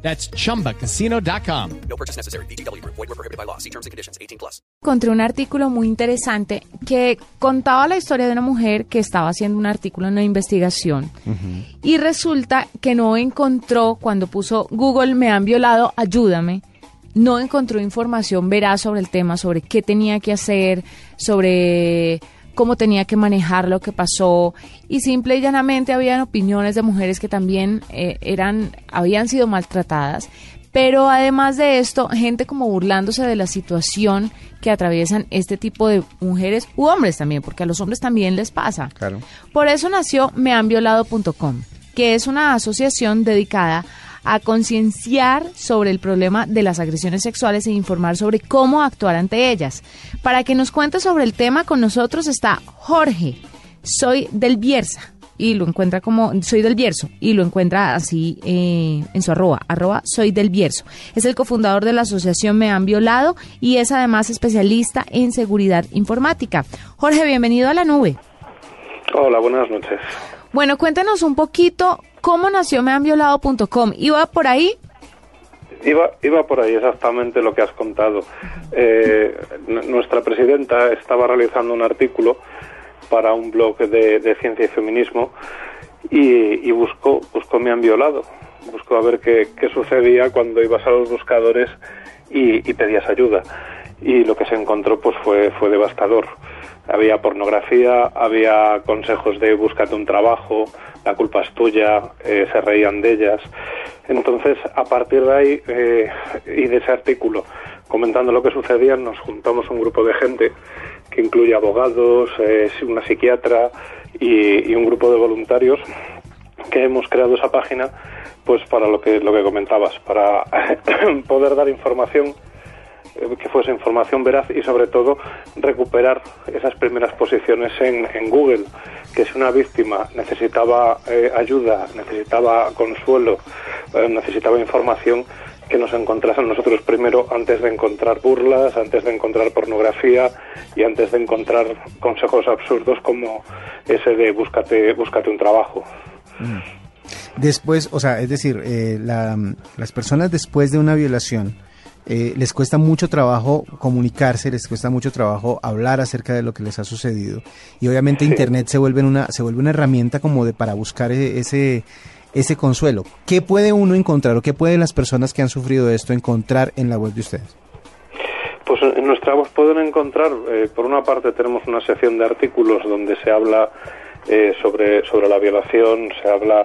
That's chumbacasino.com. No purchase necessary. BGW. Void were prohibited by law. See terms and conditions. 18 plus. encontré un artículo muy interesante que contaba la historia de una mujer que estaba haciendo un artículo en una investigación y resulta que no encontró, cuando puso Google me han violado, ayúdame, no encontró información veraz sobre el tema, sobre qué tenía que hacer, sobre cómo tenía que manejar lo que pasó y simple y llanamente habían opiniones de mujeres que también eh, eran habían sido maltratadas pero además de esto, gente como burlándose de la situación que atraviesan este tipo de mujeres u hombres también, porque a los hombres también les pasa. Claro. Por eso nació mehanviolado.com, que es una asociación dedicada a concienciar sobre el problema de las agresiones sexuales e informar sobre cómo actuar ante ellas. Para que nos cuente sobre el tema con nosotros está Jorge, soy del Bierza y lo encuentra como soy del Bierzo y lo encuentra así eh, en su arroba, arroba soy del Bierzo. Es el cofundador de la asociación Me Han Violado y es además especialista en seguridad informática. Jorge, bienvenido a la nube. Hola, buenas noches. Bueno, cuéntenos un poquito cómo nació mehanviolado.com. ¿Iba por ahí? Iba, iba por ahí exactamente lo que has contado. Eh, nuestra presidenta estaba realizando un artículo para un blog de, ciencia y feminismo y, y buscó, buscó me han violado. Buscó a ver qué, qué sucedía cuando ibas a los buscadores y, y pedías ayuda. Y lo que se encontró pues fue, fue devastador. Había pornografía, había consejos de búscate un trabajo, la culpa es tuya, eh, se reían de ellas. Entonces, a partir de ahí eh, y de ese artículo, comentando lo que sucedía, nos juntamos un grupo de gente que incluye abogados, eh, una psiquiatra y, y un grupo de voluntarios que hemos creado esa página pues para lo que lo que comentabas, para poder dar información que fuese información veraz y sobre todo recuperar esas primeras posiciones en, en Google, que si una víctima necesitaba eh, ayuda, necesitaba consuelo, eh, necesitaba información, que nos encontrasen nosotros primero antes de encontrar burlas, antes de encontrar pornografía y antes de encontrar consejos absurdos como ese de búscate, búscate un trabajo. Después, o sea, es decir, eh, la- las personas después de una violación eh, les cuesta mucho trabajo comunicarse, les cuesta mucho trabajo hablar acerca de lo que les ha sucedido y obviamente Sí. Internet se vuelve una se vuelve una herramienta como de para buscar e- ese ese consuelo. ¿Qué puede uno encontrar o qué pueden las personas que han sufrido esto encontrar en la web de ustedes? Pues en nuestra voz pueden encontrar, eh, por una parte tenemos una sección de artículos donde se habla eh, sobre, sobre la violación, se habla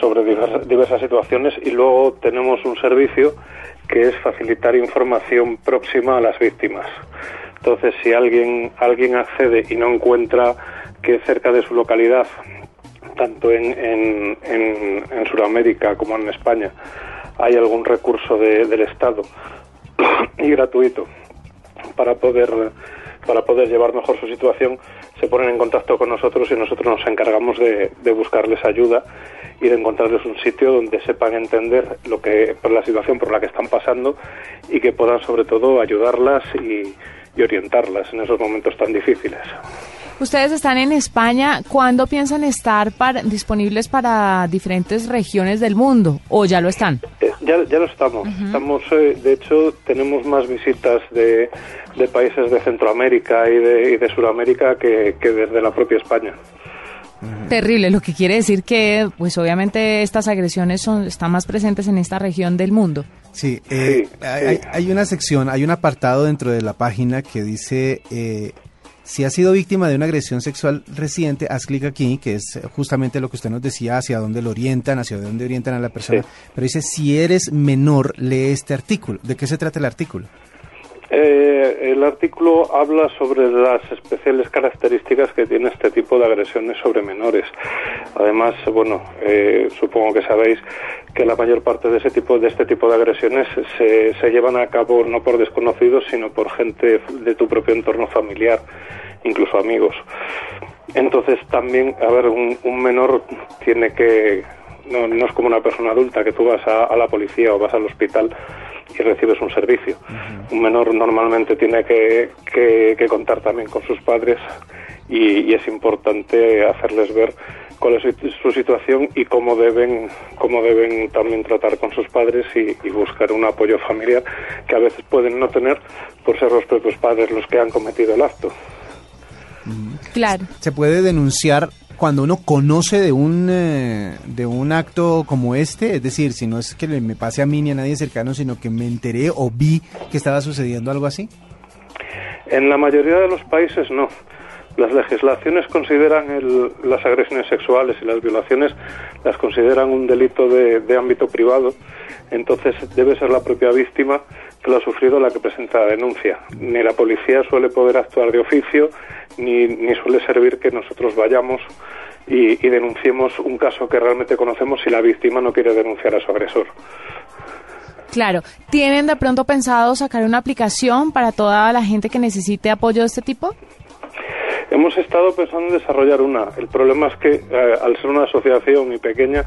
sobre diversas, diversas situaciones y luego tenemos un servicio que es facilitar información próxima a las víctimas. Entonces, si alguien, alguien accede y no encuentra que cerca de su localidad, tanto en, en, en, en Sudamérica como en España, hay algún recurso de- del Estado y gratuito para poder para poder llevar mejor su situación se ponen en contacto con nosotros y nosotros nos encargamos de, buscarles ayuda y de encontrarles un sitio donde sepan entender lo que por la situación por la que están pasando y que puedan sobre todo ayudarlas y, y orientarlas en esos momentos tan difíciles. Ustedes están en España. ¿Cuándo piensan estar disponibles para diferentes regiones del mundo? ¿O ya lo están? Ya, ya lo estamos. Estamos, eh, de hecho, tenemos más visitas de, de países de Centroamérica y de, y de Sudamérica que, que desde la propia España. Terrible, lo que quiere decir que, pues obviamente estas agresiones son, están más presentes en esta región del mundo. Sí, eh, Sí, hay, hay una sección, hay un apartado dentro de la página que dice, eh, si has sido víctima de una agresión sexual reciente, haz clic aquí, que es justamente lo que usted nos decía, hacia dónde lo orientan, hacia dónde orientan a la persona. Sí. Pero dice, si eres menor, lee este artículo. ¿De qué se trata el artículo? Eh, el artículo habla sobre las especiales características que tiene este tipo de agresiones sobre menores. Además, bueno, eh, supongo que sabéis que la mayor parte de ese tipo de este tipo de agresiones se, se llevan a cabo no por desconocidos, sino por gente de tu propio entorno familiar, incluso amigos. Entonces, también, a ver, un, menor tiene que no, no es como una persona adulta que tú vas a la policía o vas al hospital y recibes un servicio. Un menor normalmente tiene que, que, que contar también con sus padres y, y es importante hacerles ver cuál es su, su situación y cómo deben, cómo deben también tratar con sus padres y, y buscar un apoyo familiar que a veces pueden no tener por ser los propios padres los que han cometido el acto. Claro. Se puede denunciar cuando uno conoce de un eh, de un acto como este, es decir, si no es que le- me pase a mí ni a nadie cercano, sino que me enteré o vi que estaba sucediendo algo así. En la mayoría de los países no. Las legislaciones consideran el- las agresiones sexuales y las violaciones las consideran un delito de, de ámbito privado. Entonces debe ser la propia víctima lo ha sufrido la que presenta la denuncia. Ni la policía suele poder actuar de oficio, ni, ni suele servir que nosotros vayamos y, y denunciemos un caso que realmente conocemos si la víctima no quiere denunciar a su agresor. Claro. ¿Tienen de pronto pensado sacar una aplicación para toda la gente que necesite apoyo de este tipo? Hemos estado pensando en desarrollar una. El problema es que eh, al ser una asociación muy pequeña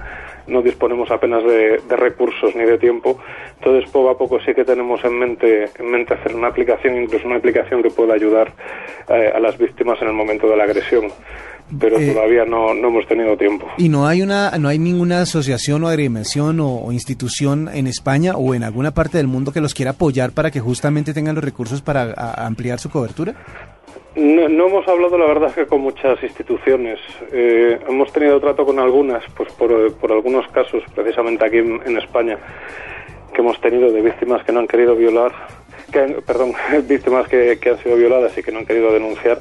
no disponemos apenas de, de recursos ni de tiempo. Entonces poco a poco sí que tenemos en mente, en mente hacer una aplicación, incluso una aplicación que pueda ayudar eh, a las víctimas en el momento de la agresión. Pero Eh, todavía no, no hemos tenido tiempo. Y no hay una no hay ninguna asociación o agremiación o, o institución en España o en alguna parte del mundo que los quiera apoyar para que justamente tengan los recursos para a- ampliar su cobertura. No, no hemos hablado, la verdad, que con muchas instituciones. Eh, hemos tenido trato con algunas, pues por, por algunos casos, precisamente aquí en, España, que hemos tenido de víctimas que no han querido violar, que, perdón, víctimas que, que han sido violadas y que no han querido denunciar.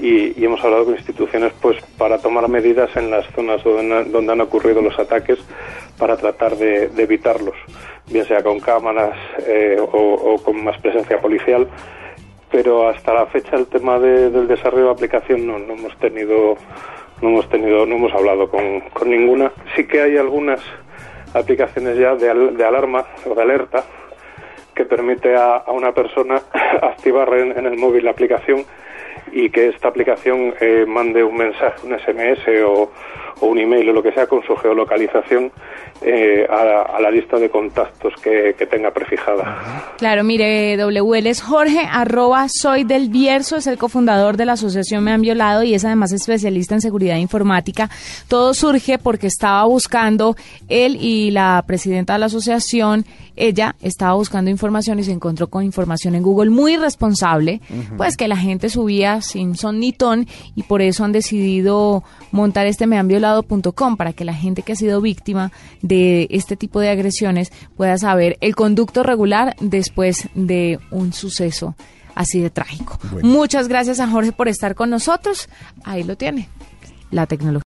Y, hemos hablado con instituciones pues para tomar medidas en las zonas donde, han ocurrido los ataques para tratar de, evitarlos, bien sea con cámaras eh, o con más presencia policial pero hasta la fecha el tema de- del desarrollo de aplicación no, no hemos tenido no hemos tenido no hemos hablado con, con ninguna. Sí que hay algunas aplicaciones ya de, de alarma o de alerta que permite a, a una persona activar en, en el móvil la aplicación y que esta aplicación eh, mande un mensaje, un SMS o, o un email o lo que sea con su geolocalización eh, a, a la lista de contactos que, que tenga prefijada. Claro, mire, WL es Jorge, arroba soy del Bierzo, es el cofundador de la asociación Me Han Violado y es además especialista en seguridad informática. Todo surge porque estaba buscando él y la presidenta de la asociación, ella estaba buscando información y se encontró con información en Google muy responsable, pues que la gente subía sin son ni ton y por eso han decidido montar este mehanviolado.com para que la gente que ha sido víctima de este tipo de agresiones pueda saber el conducto regular después de un suceso así de trágico. Muchas gracias a Jorge por estar con nosotros. Ahí lo tiene, la tecnología.